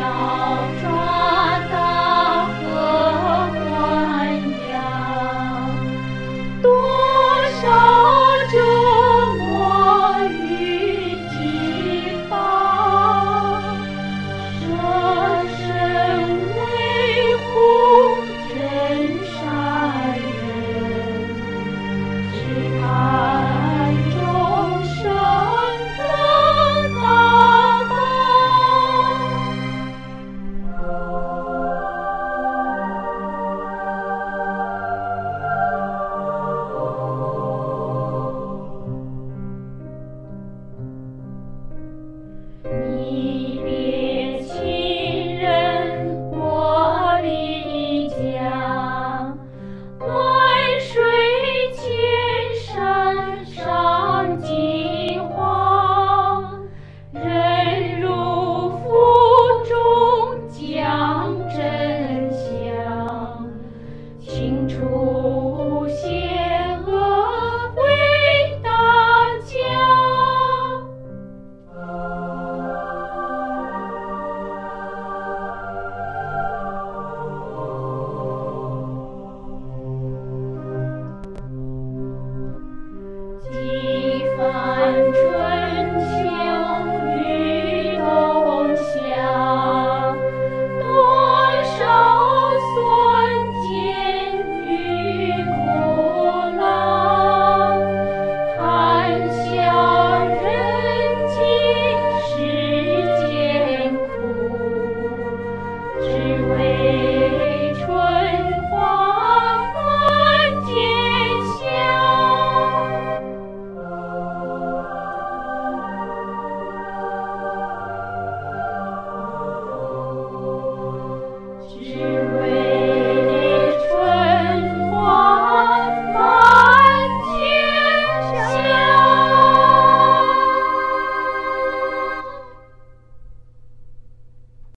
나